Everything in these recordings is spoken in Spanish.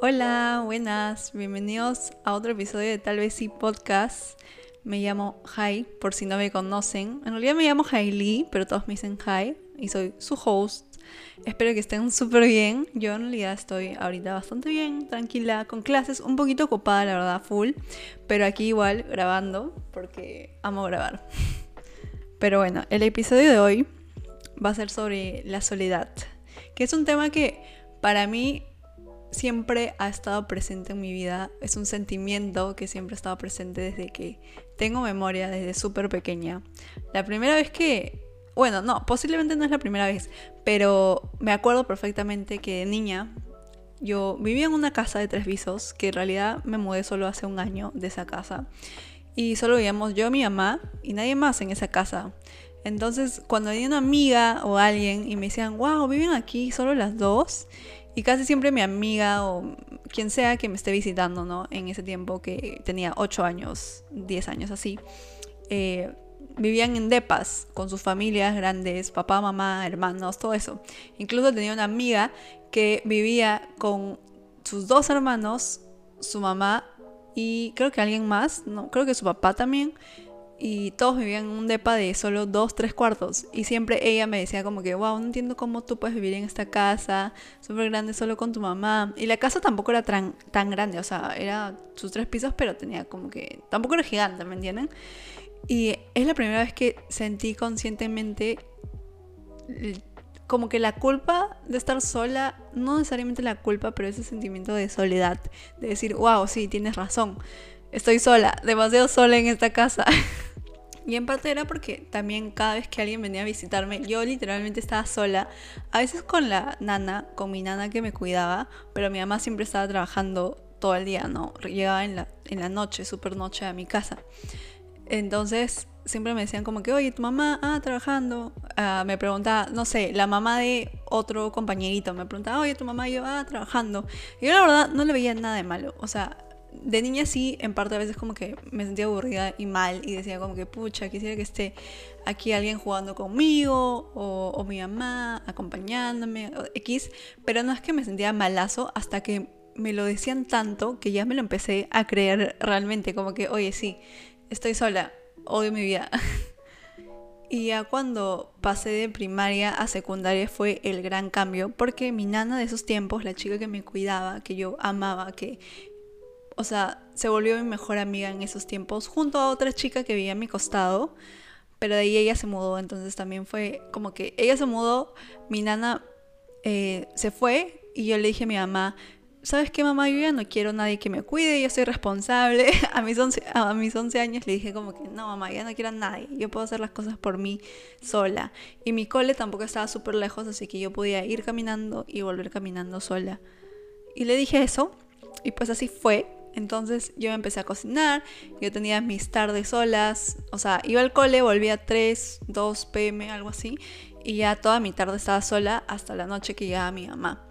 Hola, buenas, bienvenidos a otro episodio de Tal vez sí podcast. Me llamo Hai, por si no me conocen. En realidad me llamo Hailey, pero todos me dicen Hai y soy su host. Espero que estén súper bien. Yo en realidad estoy ahorita bastante bien, tranquila, con clases, un poquito ocupada, la verdad, full. Pero aquí igual grabando, porque amo grabar. Pero bueno, el episodio de hoy va a ser sobre la soledad, que es un tema que para mí siempre ha estado presente en mi vida. Es un sentimiento que siempre ha estado presente desde que tengo memoria, desde súper pequeña. La primera vez que bueno, no, posiblemente no es la primera vez, pero me acuerdo perfectamente que de niña yo vivía en una casa de tres pisos, que en realidad me mudé solo hace un año de esa casa. Y solo vivíamos yo, mi mamá y nadie más en esa casa. Entonces, cuando venía una amiga o alguien y me decían, wow, viven aquí solo las dos. Y casi siempre mi amiga o quien sea que me esté visitando, ¿no? En ese tiempo que tenía 8 años, 10 años así. Eh, vivían en depas con sus familias grandes, papá, mamá, hermanos, todo eso. Incluso tenía una amiga que vivía con sus dos hermanos, su mamá y creo que alguien más, no, creo que su papá también. Y todos vivían en un depa de solo dos, tres cuartos. Y siempre ella me decía como que, wow, no entiendo cómo tú puedes vivir en esta casa súper grande solo con tu mamá. Y la casa tampoco era tan, tan grande, o sea, era sus tres pisos, pero tenía como que, tampoco era gigante, ¿me entienden? Y es la primera vez que sentí conscientemente como que la culpa de estar sola, no necesariamente la culpa, pero ese sentimiento de soledad, de decir, wow, sí, tienes razón, estoy sola, demasiado sola en esta casa. y en parte era porque también cada vez que alguien venía a visitarme, yo literalmente estaba sola, a veces con la nana, con mi nana que me cuidaba, pero mi mamá siempre estaba trabajando todo el día, ¿no? Llegaba en la, en la noche, super noche a mi casa. Entonces siempre me decían como que, oye, tu mamá, ah, trabajando. Ah, me preguntaba, no sé, la mamá de otro compañerito me preguntaba, oye, tu mamá, y yo, ah, trabajando. Y yo la verdad no le veía nada de malo. O sea, de niña sí, en parte a veces como que me sentía aburrida y mal y decía como que, pucha, quisiera que esté aquí alguien jugando conmigo o, o mi mamá acompañándome, o X. Pero no es que me sentía malazo hasta que me lo decían tanto que ya me lo empecé a creer realmente, como que, oye, sí, estoy sola, odio mi vida. y ya cuando pasé de primaria a secundaria fue el gran cambio, porque mi nana de esos tiempos, la chica que me cuidaba, que yo amaba, que, o sea, se volvió mi mejor amiga en esos tiempos, junto a otra chica que vivía a mi costado, pero de ahí ella se mudó, entonces también fue como que ella se mudó, mi nana eh, se fue y yo le dije a mi mamá, ¿sabes qué mamá? Yo ya no quiero nadie que me cuide, yo soy responsable. A mis, 11, a mis 11 años le dije como que no mamá, ya no quiero a nadie, yo puedo hacer las cosas por mí sola. Y mi cole tampoco estaba súper lejos, así que yo podía ir caminando y volver caminando sola. Y le dije eso, y pues así fue. Entonces yo empecé a cocinar, yo tenía mis tardes solas, o sea, iba al cole, volvía a 3, 2 pm, algo así, y ya toda mi tarde estaba sola hasta la noche que llegaba mi mamá.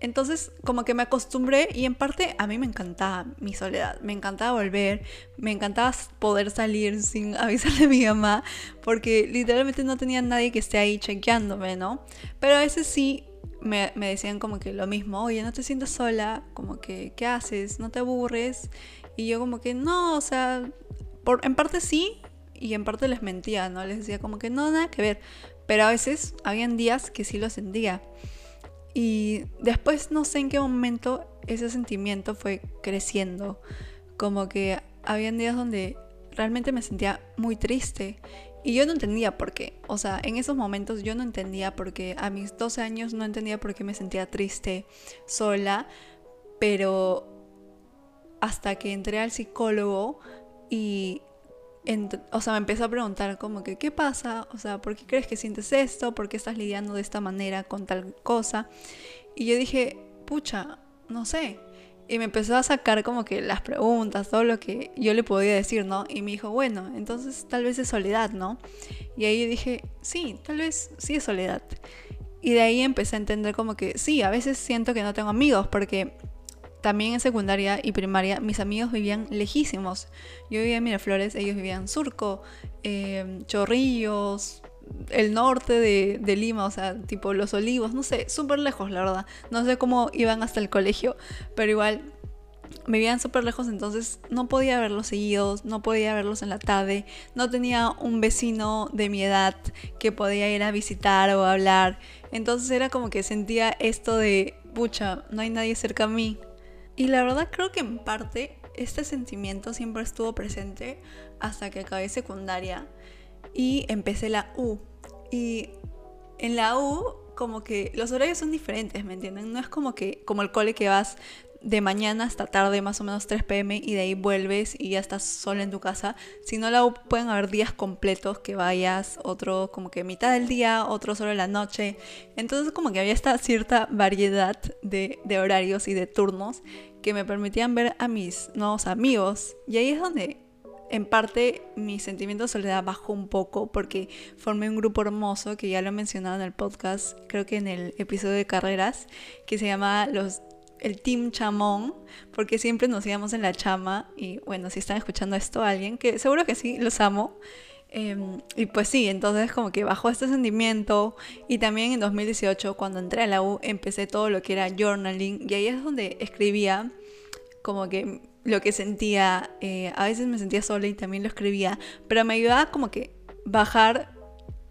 Entonces, como que me acostumbré y en parte a mí me encantaba mi soledad, me encantaba volver, me encantaba poder salir sin avisarle a mi mamá, porque literalmente no tenía nadie que esté ahí chequeándome, ¿no? Pero a veces sí me, decían como que lo mismo, oye, no te sientas sola, como que, ¿qué haces? ¿No te aburres? Y yo como que no, o sea, en parte sí y en parte les mentía, ¿no? Les decía como que no, nada que ver, pero a veces habían días que sí lo sentía. Y después no sé en qué momento ese sentimiento fue creciendo. Como que habían días donde realmente me sentía muy triste. Y yo no entendía por qué. O sea, en esos momentos yo no entendía por qué. A mis 12 años no entendía por qué me sentía triste, sola. Pero hasta que entré al psicólogo y o sea, me empezó a preguntar como que, ¿qué pasa? O sea, ¿por qué crees que sientes esto? ¿Por qué estás lidiando de esta manera con tal cosa? Y yo dije, pucha, no sé. Y me empezó a sacar como que las preguntas, todo lo que yo le podía decir, ¿no? Y me dijo, bueno, entonces tal vez es soledad, ¿no? Y ahí dije, sí, tal vez sí es soledad. Y de ahí empecé a entender como que sí, a veces siento que no tengo amigos porque también en secundaria y primaria mis amigos vivían lejísimos. Yo vivía en Miraflores, ellos vivían en Surco, eh, Chorrillos, el norte de, de, Lima, o sea, tipo Los Olivos, no sé, súper lejos, la verdad. No sé cómo iban hasta el colegio, pero igual vivían súper lejos, entonces no podía verlos seguidos, no podía verlos en la tarde, no tenía un vecino de mi edad que podía ir a visitar o hablar. Entonces era como que sentía esto de, pucha, no hay nadie cerca a mí. Y la verdad creo que en parte este sentimiento siempre estuvo presente hasta que acabé secundaria y empecé la U. Y en la U como que los horarios son diferentes, ¿me entienden? No es como que como el cole que vas de mañana hasta tarde, más o menos 3 pm, y de ahí vuelves y ya estás solo en tu casa. Si no, la pueden haber días completos que vayas, otro como que mitad del día, otro solo en la noche. Entonces como que había esta cierta variedad de, de horarios y de turnos que me permitían ver a mis nuevos amigos. Y ahí es donde en parte mi sentimiento de soledad bajó un poco porque formé un grupo hermoso que ya lo he mencionado en el podcast, creo que en el episodio de carreras, que se llama los el Team Chamón, porque siempre nos íbamos en la chama y bueno, si están escuchando esto alguien, que seguro que sí, los amo. Em, y pues sí, entonces como que bajó este sentimiento y también en 2018 cuando entré a la U empecé todo lo que era journaling y ahí es donde escribía como que lo que sentía, eh, a veces me sentía sola y también lo escribía, pero me ayudaba como que bajar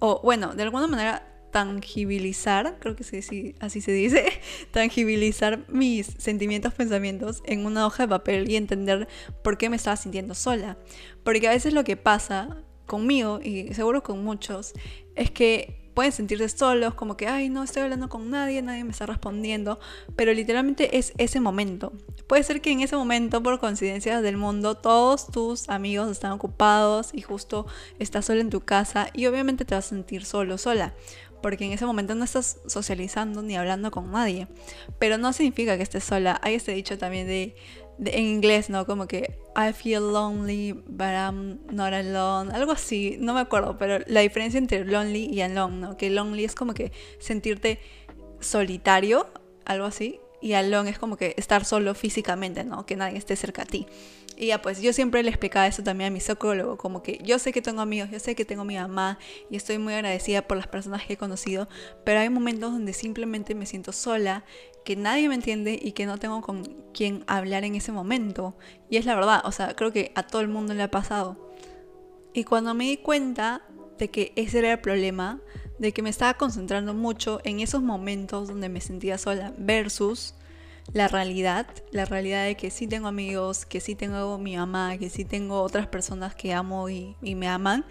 o bueno, de alguna manera tangibilizar, creo que sí, así se dice, tangibilizar mis sentimientos, pensamientos en una hoja de papel y entender por qué me estaba sintiendo sola. Porque a veces lo que pasa conmigo, y seguro con muchos, es que pueden sentirse solos, como que, ay, no estoy hablando con nadie, nadie me está respondiendo, pero literalmente es ese momento. Puede ser que en ese momento, por coincidencias del mundo, todos tus amigos están ocupados y justo estás solo en tu casa y obviamente te vas a sentir solo, sola porque en ese momento no estás socializando ni hablando con nadie. Pero no significa que estés sola. Hay este dicho también de, en inglés, ¿no? Como que I feel lonely, but I'm not alone. Algo así, no me acuerdo, pero la diferencia entre lonely y alone, ¿no? Que lonely es como que sentirte solitario, algo así, y alone es como que estar solo físicamente, ¿no? Que nadie esté cerca a ti. Y ya pues yo siempre le explicaba eso también a mi psicólogo, como que yo sé que tengo amigos, yo sé que tengo mi mamá y estoy muy agradecida por las personas que he conocido, pero hay momentos donde simplemente me siento sola, que nadie me entiende y que no tengo con quién hablar en ese momento. Y es la verdad, o sea, creo que a todo el mundo le ha pasado. Y cuando me di cuenta de que ese era el problema, de que me estaba concentrando mucho en esos momentos donde me sentía sola versus la realidad, la realidad de que sí tengo amigos, que sí tengo mi mamá, que sí tengo otras personas que amo y, me aman,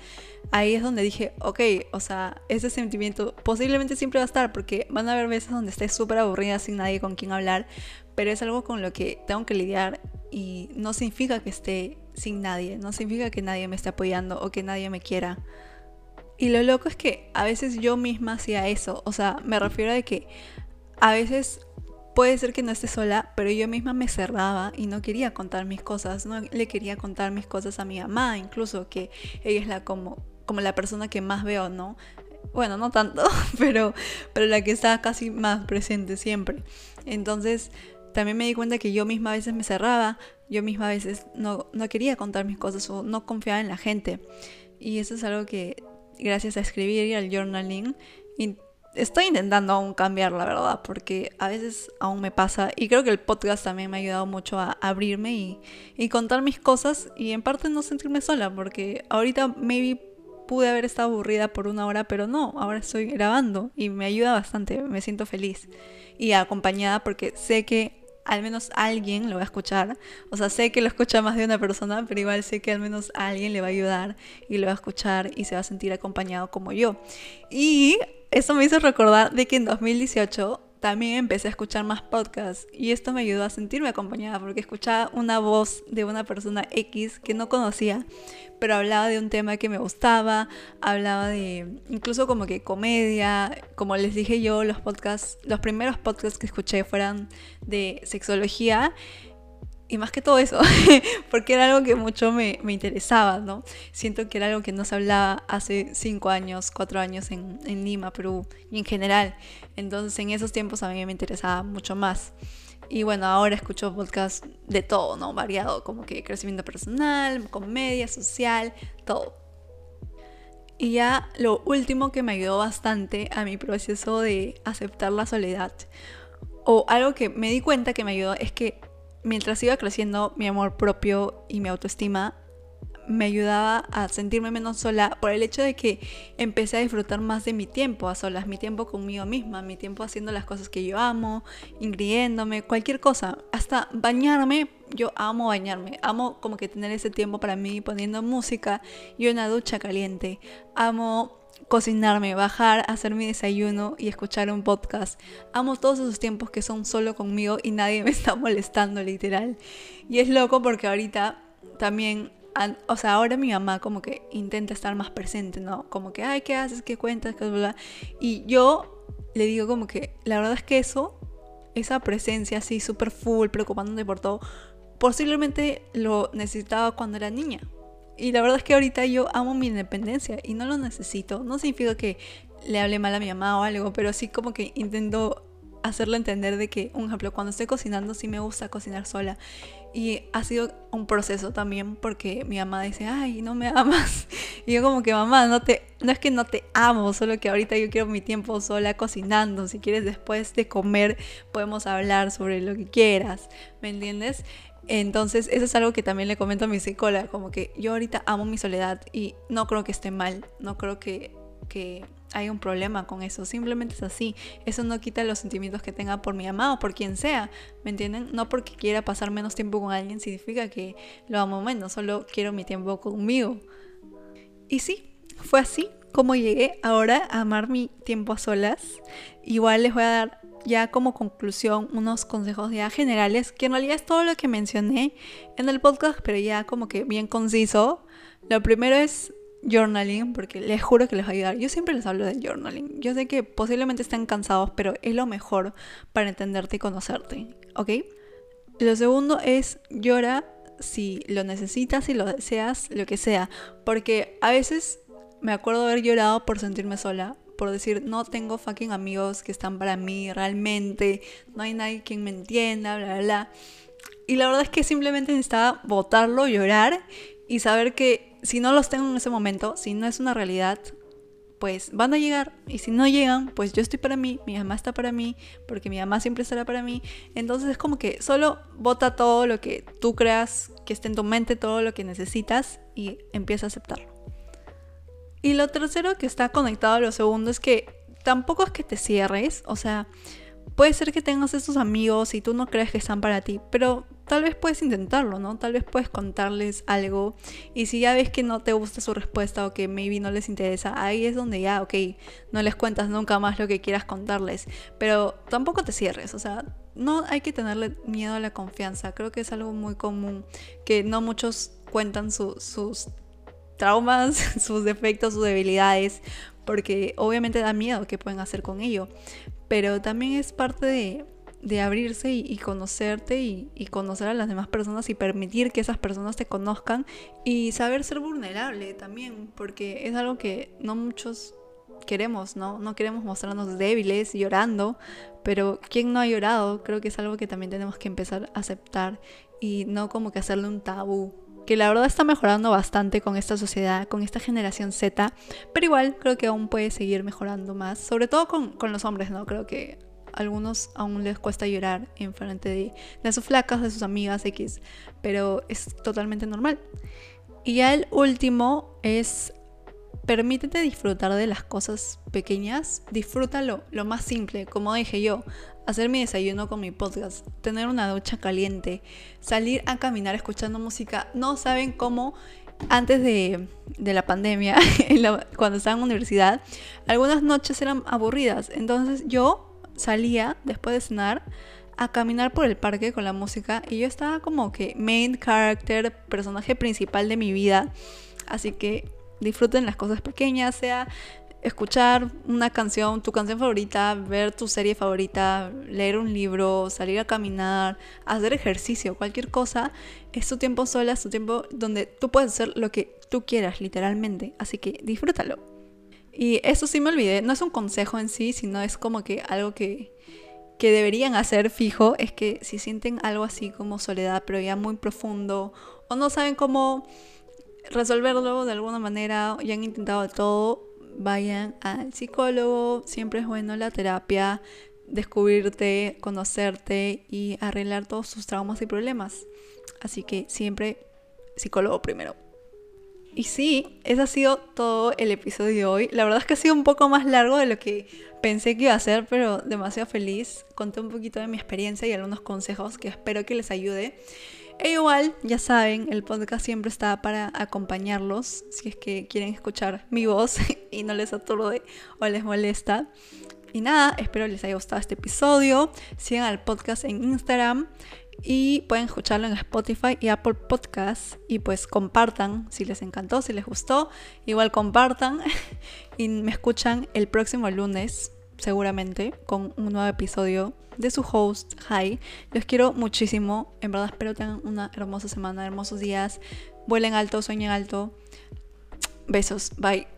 ahí es donde dije, ok, o sea, ese sentimiento posiblemente siempre va a estar, porque van a haber veces donde esté súper aburrida sin nadie con quien hablar, pero es algo con lo que tengo que lidiar y no significa que esté sin nadie, no significa que nadie me esté apoyando o que nadie me quiera. Y lo loco es que a veces yo misma hacía eso, o sea, me refiero a que a veces Puede ser que no esté sola, pero yo misma me cerraba y no quería contar mis cosas, no le quería contar mis cosas a mi mamá, incluso que ella es la como, como la persona que más veo, ¿no? Bueno, no tanto, pero, pero la que está casi más presente siempre. Entonces, también me di cuenta que yo misma a veces me cerraba, yo misma a veces no, no quería contar mis cosas o no confiaba en la gente. Y eso es algo que gracias a escribir y al journaling estoy intentando aún cambiar, la verdad, porque a veces aún me pasa y creo que el podcast también me ha ayudado mucho a abrirme y, contar mis cosas y en parte no sentirme sola, porque ahorita maybe pude haber estado aburrida por una hora, pero no, ahora estoy grabando y me ayuda bastante, me siento feliz y acompañada porque sé que al menos alguien lo va a escuchar. O sea, sé que lo escucha más de una persona, pero igual sé que al menos alguien le va a ayudar y le va a escuchar y se va a sentir acompañado como yo. Y eso me hizo recordar de que en 2018 también empecé a escuchar más podcasts y esto me ayudó a sentirme acompañada porque escuchaba una voz de una persona X que no conocía, pero hablaba de un tema que me gustaba, hablaba de incluso como que comedia, como les dije yo, los podcasts, los primeros podcasts que escuché fueron de sexología y más que todo eso, porque era algo que mucho me, me, interesaba, ¿no? Siento que era algo que no se hablaba hace cinco años, cuatro años en, en, Lima, Perú y en general. Entonces en esos tiempos a mí me interesaba mucho más. Y bueno, ahora escucho podcast de todo, ¿no? Variado, como que crecimiento personal, comedia, social, todo. Y ya lo último que me ayudó bastante a mi proceso de aceptar la soledad, o algo que me di cuenta que me ayudó, es que mientras iba creciendo mi amor propio y mi autoestima, me ayudaba a sentirme menos sola por el hecho de que empecé a disfrutar más de mi tiempo a solas, mi tiempo conmigo misma, mi tiempo haciendo las cosas que yo amo, ingriéndome, cualquier cosa, hasta bañarme, yo amo bañarme, amo como que tener ese tiempo para mí poniendo música y una ducha caliente, amo cocinarme, bajar, hacer mi desayuno y escuchar un podcast. Amo todos esos tiempos que son solo conmigo y nadie me está molestando literal. Y es loco porque ahorita también o sea, ahora mi mamá como que intenta estar más presente, ¿no? Como que, ay, ¿qué haces? ¿Qué cuentas? Y yo le digo como que, la verdad es que eso, esa presencia así súper full, preocupándome por todo, posiblemente lo necesitaba cuando era niña. Y la verdad es que ahorita yo amo mi independencia y no lo necesito. No significa que le hable mal a mi mamá o algo, pero sí como que intento hacerle entender de que, un ejemplo, cuando estoy cocinando sí me gusta cocinar sola. Y ha sido un proceso también porque mi mamá dice, ay, no me amas. Y yo como que, mamá, no, te, no es que no te amo, solo que ahorita yo quiero mi tiempo sola cocinando. Si quieres después de comer podemos hablar sobre lo que quieras, ¿me entiendes? Entonces, eso es algo que también le comento a mi psicóloga, como que yo ahorita amo mi soledad y no creo que esté mal, no creo que, que hay un problema con eso, simplemente es así. Eso no quita los sentimientos que tenga por mi mamá o por quien sea, ¿me entienden? No porque quiera pasar menos tiempo con alguien significa que lo amo menos, solo quiero mi tiempo conmigo. Y sí, fue así como llegué ahora a amar mi tiempo a solas. Igual les voy a dar ya como conclusión unos consejos ya generales, que en realidad es todo lo que mencioné en el podcast, pero ya como que bien conciso. Lo primero es journaling, porque les juro que les va a ayudar. Yo siempre les hablo del journaling. Yo sé que posiblemente estén cansados, pero es lo mejor para entenderte y conocerte, ¿ok? Lo segundo es llora si lo necesitas, si lo deseas, lo que sea. Porque a veces me acuerdo haber llorado por sentirme sola, por decir, no tengo fucking amigos que están para mí realmente, no hay nadie quien me entienda, bla, bla, bla. Y la verdad es que simplemente necesitaba botarlo, llorar y saber que si no los tengo en ese momento, si no es una realidad, pues van a llegar. Y si no llegan, pues yo estoy para mí, mi mamá está para mí, porque mi mamá siempre estará para mí. Entonces es como que solo bota todo lo que tú creas que esté en tu mente, todo lo que necesitas y empieza a aceptarlo. Y lo tercero que está conectado a lo segundo es que tampoco es que te cierres, o sea, puede ser que tengas estos amigos y tú no crees que están para ti, pero tal vez puedes intentarlo, ¿no? Tal vez puedes contarles algo y si ya ves que no te gusta su respuesta o que maybe no les interesa, ahí es donde ya, ok, no les cuentas nunca más lo que quieras contarles, pero tampoco te cierres, o sea, no hay que tenerle miedo a la confianza, creo que es algo muy común que no muchos cuentan sus traumas, sus defectos, sus debilidades, porque obviamente da miedo qué pueden hacer con ello, pero también es parte de de abrirse y, conocerte y, conocer a las demás personas y permitir que esas personas te conozcan y saber ser vulnerable también, porque es algo que no muchos queremos, ¿no? No queremos mostrarnos débiles, llorando, pero ¿quién no ha llorado? Creo que es algo que también tenemos que empezar a aceptar y no como que hacerle un tabú que la verdad está mejorando bastante con esta sociedad, con esta generación Z, pero igual creo que aún puede seguir mejorando más, sobre todo con, con los hombres, ¿no? Creo que algunos aún les cuesta llorar en frente de, de sus flacas, de sus amigas X, pero es totalmente normal. Y ya el último es permítete disfrutar de las cosas pequeñas, disfrútalo, lo más simple, como dije yo, hacer mi desayuno con mi podcast, tener una ducha caliente, salir a caminar escuchando música, no saben cómo antes de, de la pandemia, cuando estaba en universidad, algunas noches eran aburridas, entonces yo salía después de cenar a caminar por el parque con la música y yo estaba como que main character, personaje principal de mi vida. Así que disfruten las cosas pequeñas, sea escuchar una canción, tu canción favorita, ver tu serie favorita, leer un libro, salir a caminar, hacer ejercicio, cualquier cosa, es tu tiempo sola, es tu tiempo donde tú puedes hacer lo que tú quieras, literalmente. Así que disfrútalo. Y eso sí me olvidé, no es un consejo en sí, sino es como que algo que, que deberían hacer fijo es que si sienten algo así como soledad, pero ya muy profundo, o no saben cómo resolverlo de alguna manera, ya han intentado todo, vayan al psicólogo, siempre es bueno la terapia, descubrirte, conocerte y arreglar todos tus traumas y problemas. Así que siempre psicólogo primero. Y sí, ese ha sido todo el episodio de hoy. La verdad es que ha sido un poco más largo de lo que pensé que iba a ser, pero demasiado feliz. Conté un poquito de mi experiencia y algunos consejos que espero que les ayude. E igual, ya saben, el podcast siempre está para acompañarlos si es que quieren escuchar mi voz y no les aturde o les molesta. Y nada, espero les haya gustado este episodio. Sigan al podcast en Instagram y pueden escucharlo en Spotify y Apple Podcasts y pues compartan si les encantó, si les gustó, igual compartan y me escuchan el próximo lunes seguramente con un nuevo episodio de su host Hi. Los quiero muchísimo, en verdad espero tengan una hermosa semana, hermosos días, vuelen alto, sueñen alto. Besos, bye.